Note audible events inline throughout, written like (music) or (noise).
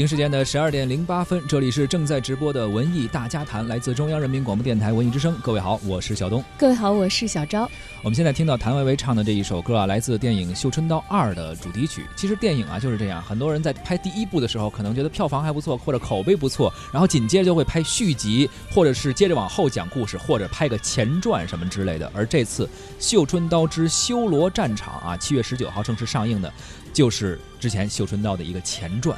北京时间的十二点零八分，这里是正在直播的文艺大家谈，来自中央人民广播电台文艺之声。各位好，我是小东。各位好，我是小昭。我们现在听到谭维维唱的这一首歌啊，来自电影《绣春刀二》的主题曲。其实电影啊就是这样，很多人在拍第一部的时候，可能觉得票房还不错，或者口碑不错，然后紧接着就会拍续集，或者是接着往后讲故事，或者拍个前传什么之类的。而这次《绣春刀之修罗战场》啊，七月十九号正式上映的，就是之前《绣春刀》的一个前传。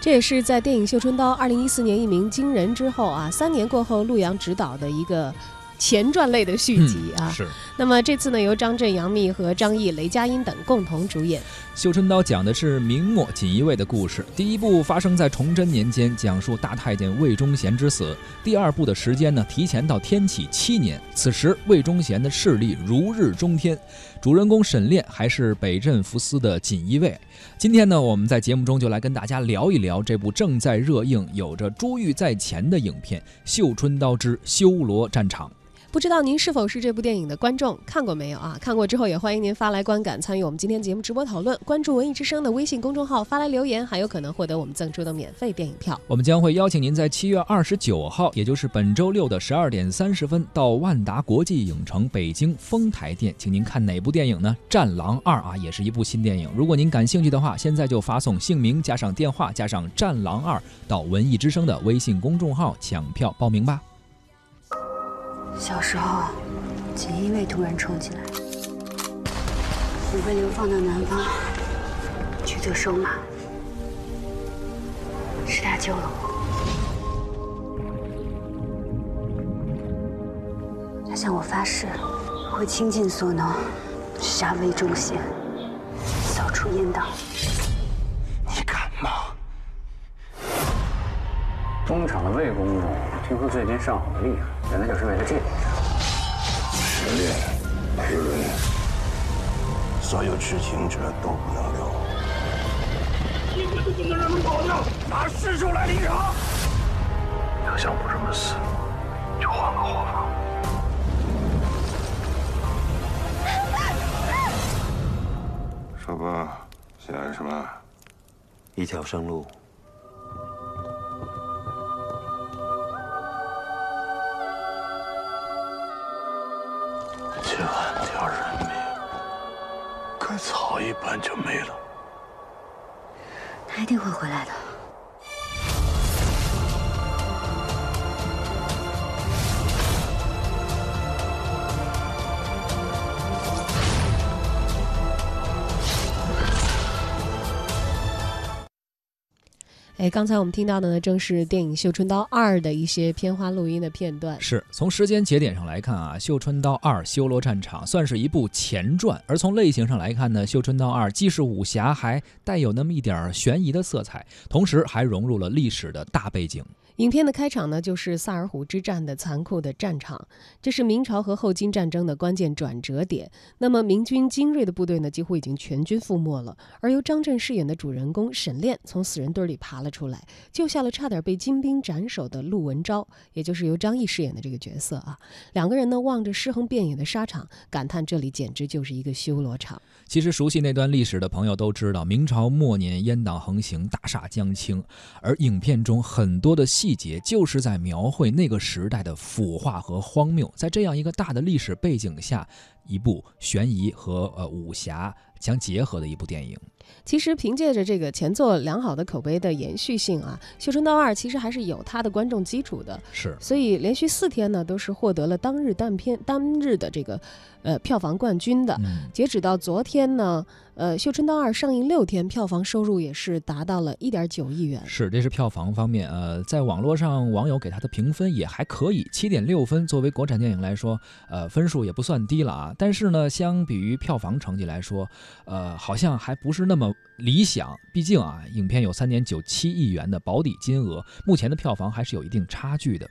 这也是在电影《绣春刀》二零一四年一鸣惊人之后啊，三年过后陆阳执导的一个前传类的续集啊。是。那么这次呢，由张震、杨幂和张译、雷佳音等共同主演。《绣春刀》讲的是明末锦衣卫的故事。第一部发生在崇祯年间，讲述大太监魏忠贤之死。第二部的时间呢，提前到天启七年。此时魏忠贤的势力如日中天，主人公沈炼还是北镇抚司的锦衣卫。今天呢，我们在节目中就来跟大家聊一聊这部正在热映、有着珠玉在前的影片《绣春刀之修罗战场》。不知道您是否是这部电影的观众，看过没有啊？看过之后也欢迎您发来观感，参与我们今天节目直播讨论。关注文艺之声的微信公众号，发来留言，还有可能获得我们赠出的免费电影票。我们将会邀请您在七月二十九号，也就是本周六的十二点三十分，到万达国际影城北京丰台店，请您看哪部电影呢？《战狼二》啊，也是一部新电影。如果您感兴趣的话，现在就发送姓名加上电话加上《战狼二》到文艺之声的微信公众号抢票报名吧。小时候，锦衣卫突然冲进来，我被流放到南方去做收马，是他救了我。他向我发誓，会倾尽所能杀魏忠贤，扫除阉党。你敢吗？东厂的魏公公听说最近上好的厉害，原来就是为了这个。沈炼、裴伦，所有知情者都不能留。你们都不能让他们跑掉，拿尸首来领赏。要想不这么死，就换个活法。说吧，想要什么？一条生路。安就没了。他一定会回来的。哎，刚才我们听到的呢，正是电影《绣春刀二》的一些片花录音的片段。是从时间节点上来看啊，《绣春刀二：修罗战场》算是一部前传，而从类型上来看呢，《绣春刀二》既是武侠，还带有那么一点儿悬疑的色彩，同时还融入了历史的大背景。影片的开场呢，就是萨尔浒之战的残酷的战场，这是明朝和后金战争的关键转折点。那么，明军精锐的部队呢，几乎已经全军覆没了，而由张震饰演的主人公沈炼从死人堆里爬了出来，救下了差点被金兵斩首的陆文昭，也就是由张译饰演的这个角色啊。两个人呢，望着尸横遍野的沙场，感叹这里简直就是一个修罗场。其实，熟悉那段历史的朋友都知道，明朝末年阉党横行，大厦将倾，而影片中很多的细节就是在描绘那个时代的腐化和荒谬。在这样一个大的历史背景下，一部悬疑和呃武侠相结合的一部电影。其实凭借着这个前作良好的口碑的延续性啊，《绣春刀二》其实还是有它的观众基础的。是，所以连续四天呢，都是获得了当日单片单日的这个呃票房冠军的。嗯，截止到昨天呢，呃，《绣春刀二》上映六天，票房收入也是达到了一点九亿元。是，这是票房方面。呃，在网络上，网友给他的评分也还可以，七点六分。作为国产电影来说，呃，分数也不算低了啊。但是呢，相比于票房成绩来说，呃，好像还不是那么理想。毕竟啊，影片有三点九七亿元的保底金额，目前的票房还是有一定差距的。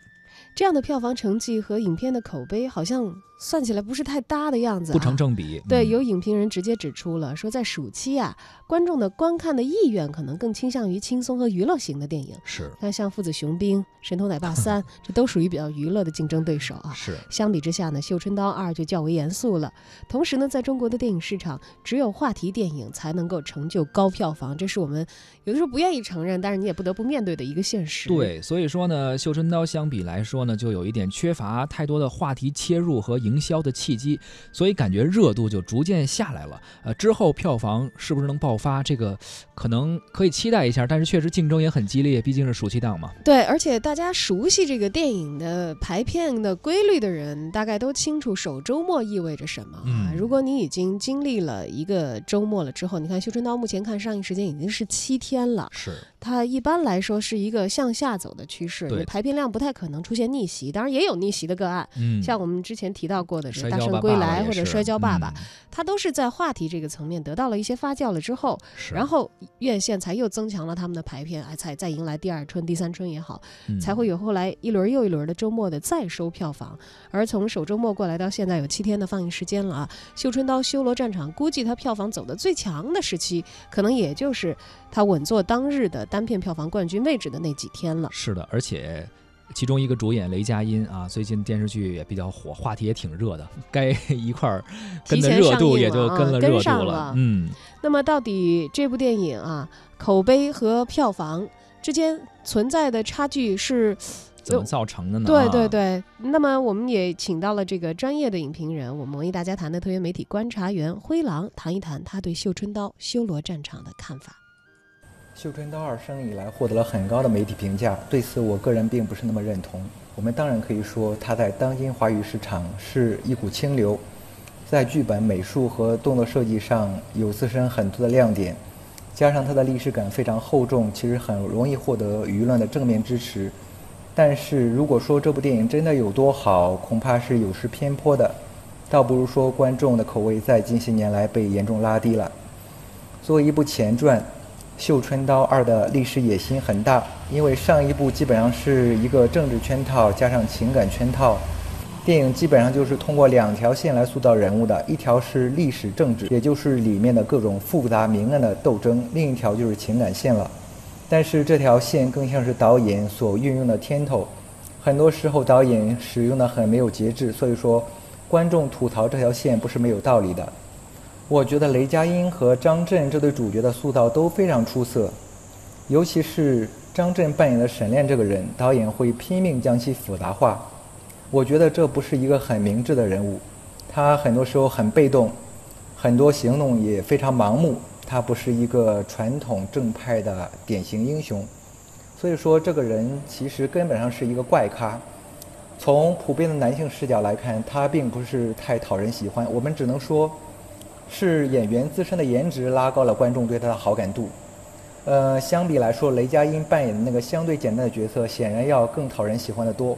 这样的票房成绩和影片的口碑好像算起来不是太搭的样子、啊，不成正比。对，嗯有影评人直接指出了，说在暑期啊，观众的观看的意愿可能更倾向于轻松和娱乐型的电影。是那像《父子雄兵》《神偷奶爸三》，(laughs) 这都属于比较娱乐的竞争对手啊。是，相比之下呢，《绣春刀二》就较为严肃了。同时呢，在中国的电影市场，只有话题电影才能够成就高票房，这是我们有的时候不愿意承认，但是你也不得不面对的一个现实。，对，所以说呢，《绣春刀》相比来说呢，就有一点缺乏太多的话题切入和营销的契机，所以感觉热度就逐渐下来了。呃，之后票房是不是能爆发，这个可能可以期待一下，但是确实竞争也很激烈，毕竟是暑期档嘛。对，而且大家熟悉这个电影的排片的规律的人，大概都清楚首周末意味着什么啊。嗯如果你已经经历了一个周末了之后，你看《绣春刀》目前看上映时间已经是七天了，是，它一般来说是一个向下走的趋势，对排片量不太可能出现逆袭，当然也有逆袭的个案。嗯，像我们之前提到过的这个《大圣归来》或者《摔跤爸爸》嗯它都是在话题这个层面得到了一些发酵了之后，然后院线才又增强了他们的排片，哎，才再迎来第二春、第三春也好，嗯才会有后来一轮又一轮的周末的再收票房。而从首周末过来到现在有七天的放映时间了啊，《绣春刀》修罗战场估计它票房走的最强的时期，可能也就是它稳坐当日的单片票房冠军位置的那几天了。是的，而且。其中一个主演雷佳音啊，最近电视剧也比较火，话题也挺热的，(laughs) 该一块儿跟提前的热度也就跟了跟热度上了嗯，那么到底这部电影啊，口碑和票房之间存在的差距是？怎么造成的呢？对对啊，对，那么我们也请到了这个专业的影评人，我们文艺大家谈的特约媒体观察员灰狼，谈一谈他对《绣春刀》修罗战场的看法。《绣春刀二》上映以来获得了很高的媒体评价，对此我个人并不是那么认同。我们当然可以说，它在当今华语市场是一股清流，在剧本、美术和动作设计上有自身很多的亮点，加上它的历史感非常厚重，其实很容易获得舆论的正面支持。但是如果说这部电影真的有多好，恐怕是有失偏颇的，倒不如说观众的口味在近些年来被严重拉低了。作为一部前传，《绣春刀二》的历史野心很大，因为上一部基本上是一个政治圈套加上情感圈套，电影基本上就是通过两条线来塑造人物的，一条是历史政治，也就是里面的各种复杂明暗的斗争；另一条就是情感线了。但是这条线更像是导演所运用的天头，很多时候导演使用的很没有节制，所以说观众吐槽这条线不是没有道理的。我觉得雷佳音和张震这对主角的塑造都非常出色，尤其是张震扮演的沈炼这个人，导演会拼命将其复杂化。我觉得这不是一个很明智的人物，他很多时候很被动，很多行动也非常盲目，他不是一个传统正派的典型英雄。所以说，这个人其实根本上是一个怪咖。从普遍的男性视角来看，他并不是太讨人喜欢。我们只能说，是演员自身的颜值拉高了观众对他的好感度。呃，相比来说，雷佳音扮演的那个相对简单的角色，显然要更讨人喜欢的多。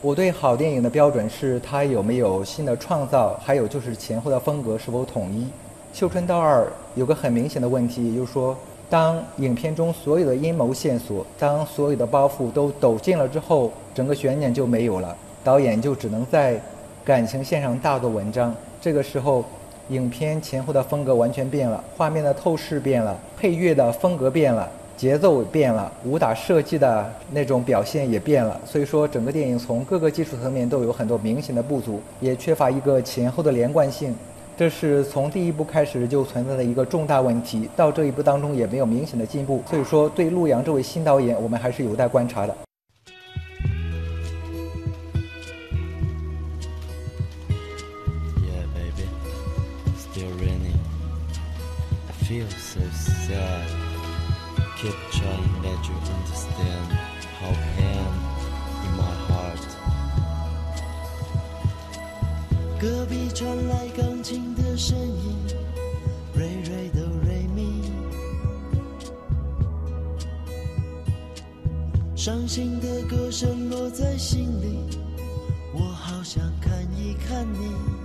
我对好电影的标准是它有没有新的创造，还有就是前后的风格是否统一。《绣春刀二》有个很明显的问题，也就是说，当影片中所有的阴谋线索，当所有的包袱都抖尽了之后，整个悬念就没有了，导演就只能在感情线上大做文章。这个时候，影片前后的风格完全变了，画面的透视变了，配乐的风格变了，节奏变了，武打设计的那种表现也变了。所以说，整个电影从各个技术层面都有很多明显的不足，也缺乏一个前后的连贯性。这是从第一部开始就存在的一个重大问题，到这一步当中也没有明显的进步。所以说，对陆阳这位新导演，我们还是有待观察的。that. Keep trying that you understand how pain in my heart. 隔壁传来钢琴的声音，瑞瑞瑞。伤心的歌声落在心里，我好想看一看你。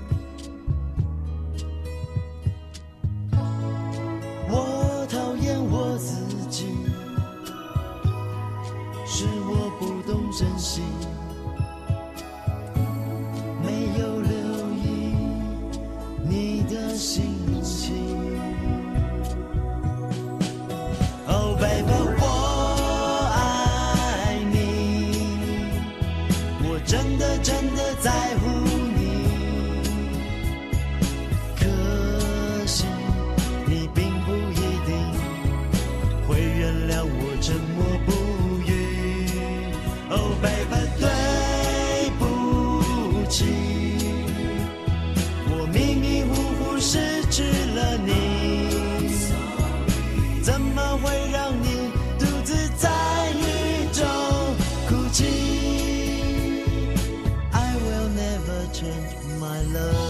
Change my love.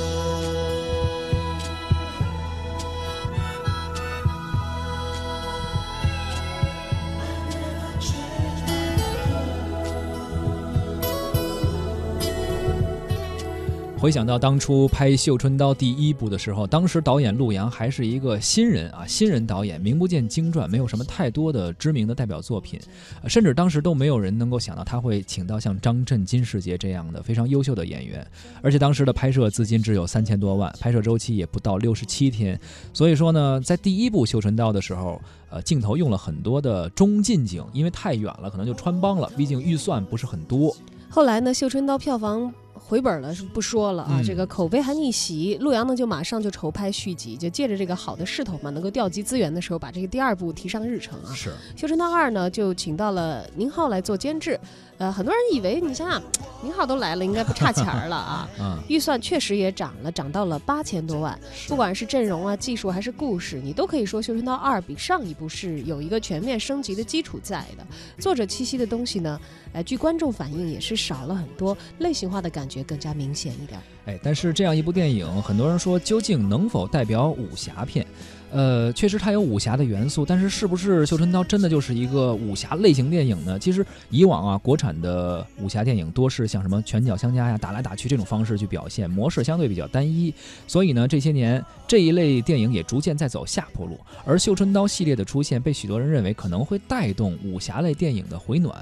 回想到当初拍《绣春刀》第一部的时候，当时导演陆阳还是一个新人啊，新人导演，名不见经传，没有什么太多的知名的代表作品，甚至当时都没有人能够想到他会请到像张震、金世杰这样的非常优秀的演员，而且当时的拍摄资金只有三千多万，拍摄周期也不到六十七天，所以说呢，在第一部《绣春刀》的时候，呃，镜头用了很多的中近景，因为太远了，可能就穿帮了，毕竟预算不是很多。后来呢，《绣春刀》票房回本了是不说了啊，嗯。这个口碑还逆袭，陆阳呢就马上就筹拍续集，就借着这个好的势头嘛，能够调集资源的时候，把这个第二部提上日程啊。是，《修真道二》呢就请到了宁浩来做监制，呃，很多人以为你想想，宁浩都来了，应该不差钱儿了啊。(laughs) 嗯，预算确实也涨了，涨到了八千多万。不管是阵容啊、技术还是故事，你都可以说《绣春刀二》比上一部是有一个全面升级的基础在的。作者气息的东西呢，呃，据观众反映也是少了很多，类型化的感觉更加明显一点。哎，但是这样一部电影，很多人说究竟能否代表武侠片？呃，确实它有武侠的元素，但是是不是《绣春刀》真的就是一个武侠类型电影呢？其实以往啊，国产的武侠电影多是像什么拳脚相加呀、打来打去这种方式去表现，模式相对比较单一。所以呢，这些年这一类电影也逐渐在走下坡路。而《绣春刀》系列的出现，被许多人认为可能会带动武侠类电影的回暖。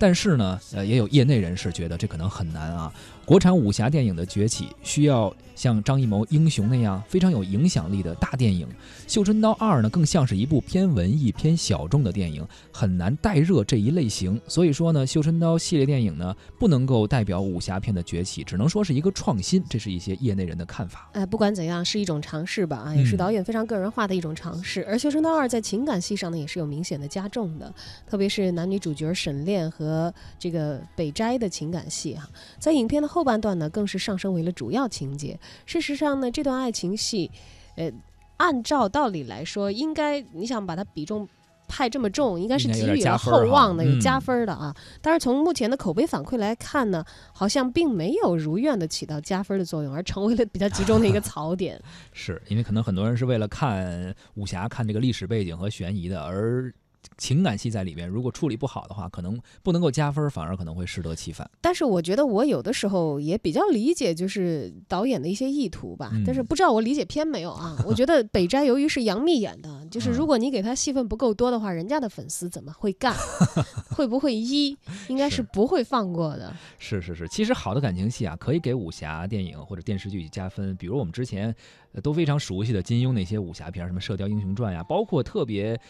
但是呢，呃，也有业内人士觉得这可能很难啊。国产武侠电影的崛起需要像张艺谋《英雄》那样非常有影响力的大电影，《绣春刀二》呢更像是一部偏文艺、偏小众的电影，很难带热这一类型。所以说呢，《绣春刀》系列电影呢不能够代表武侠片的崛起，只能说是一个创新。这是一些业内人的看法。呃，不管怎样，是一种尝试吧，啊，也是嗯导演非常个人化的一种尝试。而《绣春刀二》在情感戏上呢，也是有明显的加重的，特别是男女主角沈炼和这个北斋的情感戏哈、在影片的后半段呢，更是上升为了主要情节。事实上呢，这段爱情戏，呃，按照道理来说，应该你想把它比重。派这么重，应该是给予了厚望的，有嗯加分的啊。但是从目前的口碑反馈来看呢，好像并没有如愿的起到加分的作用，而成为了比较集中的一个槽点。(laughs) 是因为可能很多人是为了看武侠、看这个历史背景和悬疑的，而情感戏在里面如果处理不好的话，可能不能够加分，反而可能会适得其反。但是我觉得我有的时候也比较理解，就是导演的一些意图吧。嗯但是不知道我理解偏没有啊？(laughs) 我觉得北斋由于是杨幂演的，就是嗯如果你给他戏份不够多的话，人家的粉丝怎么会干？(laughs) 会不会一？应该是是不会放过的。是是是，其实好的感情戏啊，可以给武侠电影或者电视剧加分。比如我们之前呃都非常熟悉的金庸那些武侠片，什么《射雕英雄传》呀，包括特别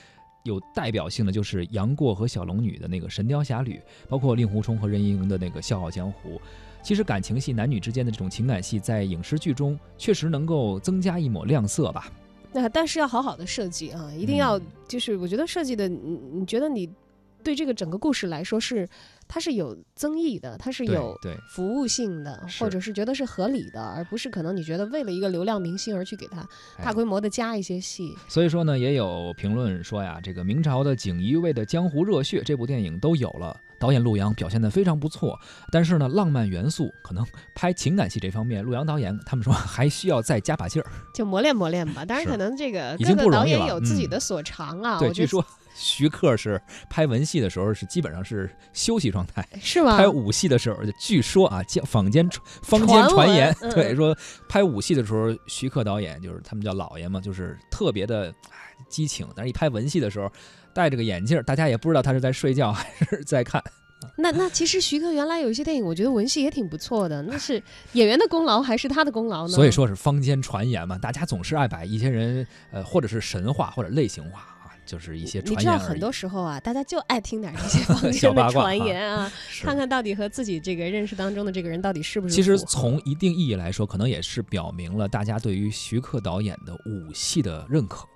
有代表性的就是杨过和小龙女的那个《神雕侠侣》，包括令狐冲和任盈盈的那个《笑傲江湖》。其实感情戏、男女之间的这种情感戏，在影视剧中确实能够增加一抹亮色吧。那但是要好好的设计啊，一定要嗯就是我觉得设计的，你你觉得你对这个整个故事来说是它是有增益的，它是有服务性的，或者是觉得是合理的，而不是可能你觉得为了一个流量明星而去给他哎大规模的加一些戏。所以说呢，也有评论说呀，这个明朝的锦衣卫的江湖热血这部电影都有了，导演陆阳表现得非常不错，但是呢，浪漫元素可能拍情感戏这方面，陆阳导演他们说 (laughs) 还需要再加把劲儿。就磨练磨练吧，当然可能这个各个导演有自己的所长啊。对，我觉得据说徐克是拍文戏的时候是基本上是休息状态，是吗？拍武戏的时候，据说啊，坊坊间坊间传传言，对说拍武戏的时候，徐克导演就是他们叫老爷嘛，就是特别的哎激情，但是一拍文戏的时候，戴着个眼镜，大家也不知道他是在睡觉还是在看。那那其实徐克原来有一些电影，我觉得文戏也挺不错的，那是演员的功劳还是他的功劳呢？所以说是坊间传言嘛，大家总是爱把一些人呃，或者是神话或者类型化啊，就是一些你。知道很多时候啊，大家就爱听点这些 (laughs) 坊小间的传言啊，看看到底和自己这个认识当中的这个人到底是不是其实从一定意义来说，可能也是表明了大家对于徐克导演的武戏的认可。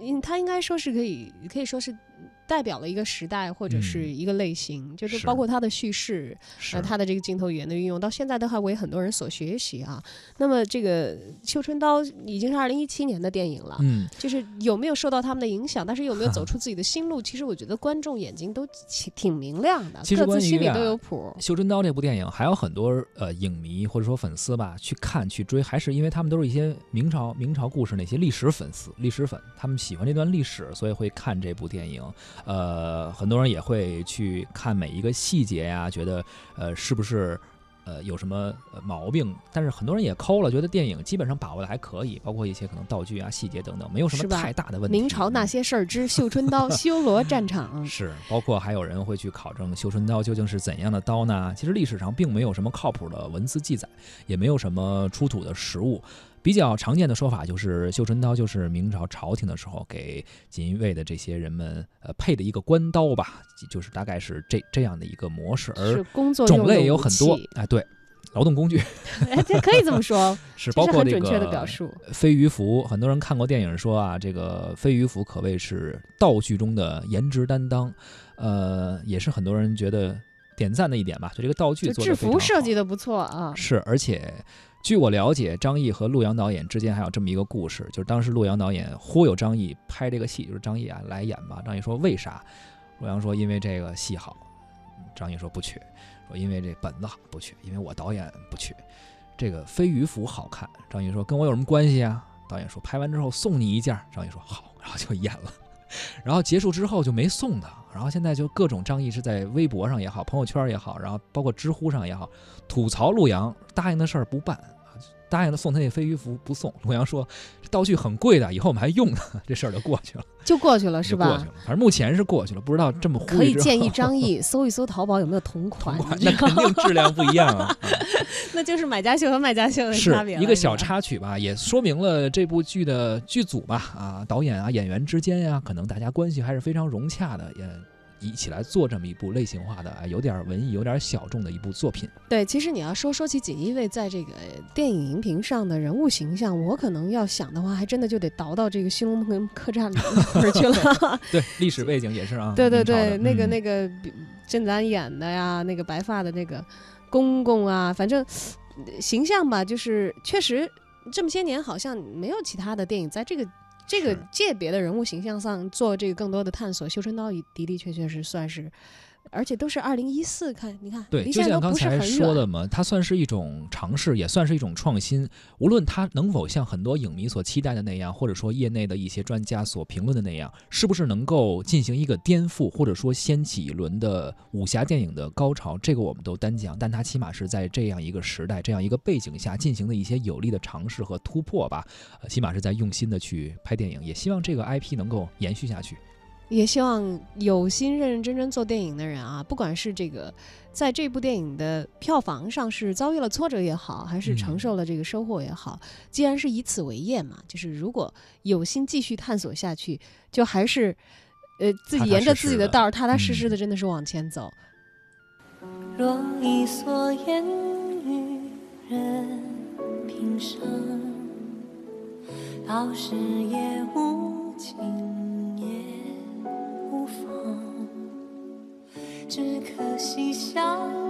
嗯，他应该说是可以，可以说是代表了一个时代或者是嗯一个类型，就是是包括他的叙事，是呃，他的这个镜头语言的运用，到现在都还为很多人所学习啊。那么这个《绣春刀》已经是二零一七年的电影了，嗯，就是有没有受到他们的影响，但是有没有走 (laughs) 出自己的心路，其实我觉得观众眼睛都挺挺明亮的，其实各自心里都有谱。《绣春刀》这部电影还有很多呃影迷或者说粉丝吧去看去追，还是因为他们都是一些明朝明朝故事那些历史粉丝、历史粉，他们喜欢这段历史，所以会看这部电影。呃，很多人也会去看每一个细节呀，觉得呃是不是。呃，有什么呃毛病？但是很多人也抠了，觉得电影基本上把握的还可以，包括一些可能道具啊、细节等等，没有什么太大的问题。明朝那些事儿之绣春刀 (laughs) 修罗战场，是，包括还有人会去考证绣春刀究竟是怎样的刀呢？其实历史上并没有什么靠谱的文字记载，也没有什么出土的实物。比较常见的说法就是绣春刀就是明朝朝廷的时候给锦衣卫的这些人们呃配的一个官刀吧，就是大概是这这样的一个模式，是而种类有很多啊，哎，对，劳动工具 (laughs) 哎，这可以这么说，(laughs) 是包括这个是很准确的表述。飞鱼服，很多人看过电影说啊，这个飞鱼服可谓是道具中的颜值担当，呃，也是很多人觉得点赞的一点吧。就这个道具就制服设计的不错啊，是，而且据我了解，张译和陆阳导演之间还有这么一个故事，就是当时陆阳导演忽悠张译拍这个戏，就是张译啊来演吧。张译说为啥？陆阳说因为这个戏好。张译说不去，说因为这本子好不去，因为我导演不去。这个飞鱼服好看，张译说跟我有什么关系啊？导演说拍完之后送你一件，张译说好，然后就演了。(laughs) 然后结束之后就没送他，然后现在就各种张译是在微博上也好，朋友圈也好，然后包括知乎上也好，吐槽陆阳答应的事儿不办，答应了送他那飞鱼服不送。陆阳说这道具很贵的，以后我们还用呢，这事儿就过去了，(laughs) 就过去了是吧过去？了。反正目前是过去了，不知道这么可以建议张译 (laughs) 搜一搜淘宝有没有同款，你那肯定质量不一样啊。(laughs) 啊那就是买家秀和卖家秀的是差别一个小插曲吧，也说明了这部剧的剧组吧，啊，导演啊、演员之间呀、可能大家关系还是非常融洽的，也一起来做这么一部类型化的，啊有点文艺、有点小众的一部作品。对，其实你要说说起锦衣卫在这个电影荧屏上的人物形象，我可能要想的话，还真的就得倒到这个新龙门客栈里那儿去了。(laughs) 对，历史背景也是啊。对对对，那个嗯那个比甄子丹演的呀，那个白发的那个公公啊，反正呃形象吧，就是确实这么些年好像没有其他的电影在这个。这个是。界别的人物形象上做这个更多的探索，《绣春刀》的的确确是算是，而且都是二零一四，看你看，对，就像刚才说的。嘛，它算是一种尝试，也算是一种创新。无论它能否像很多影迷所期待的那样，或者说业内的一些专家所评论的那样，是不是能够进行一个颠覆，或者说掀起一轮的武侠电影的高潮，这个我们都单讲。但它起码是在这样一个时代、这样一个背景下进行的一些有力的尝试和突破吧。呃，起码是在用心的去拍电影，也希望这个 IP 能够延续下去。也希望有心认认真真做电影的人啊，不管是这个在这部电影的票房上是遭遇了挫折也好，还是承嗯受了这个收获也好，既然是以此为业嘛，就是如果有心继续探索下去，就还是呃自己沿着自己的道儿，踏踏实实嗯的，真的是往前走。若一蓑烟雨任平生，到时也无可惜相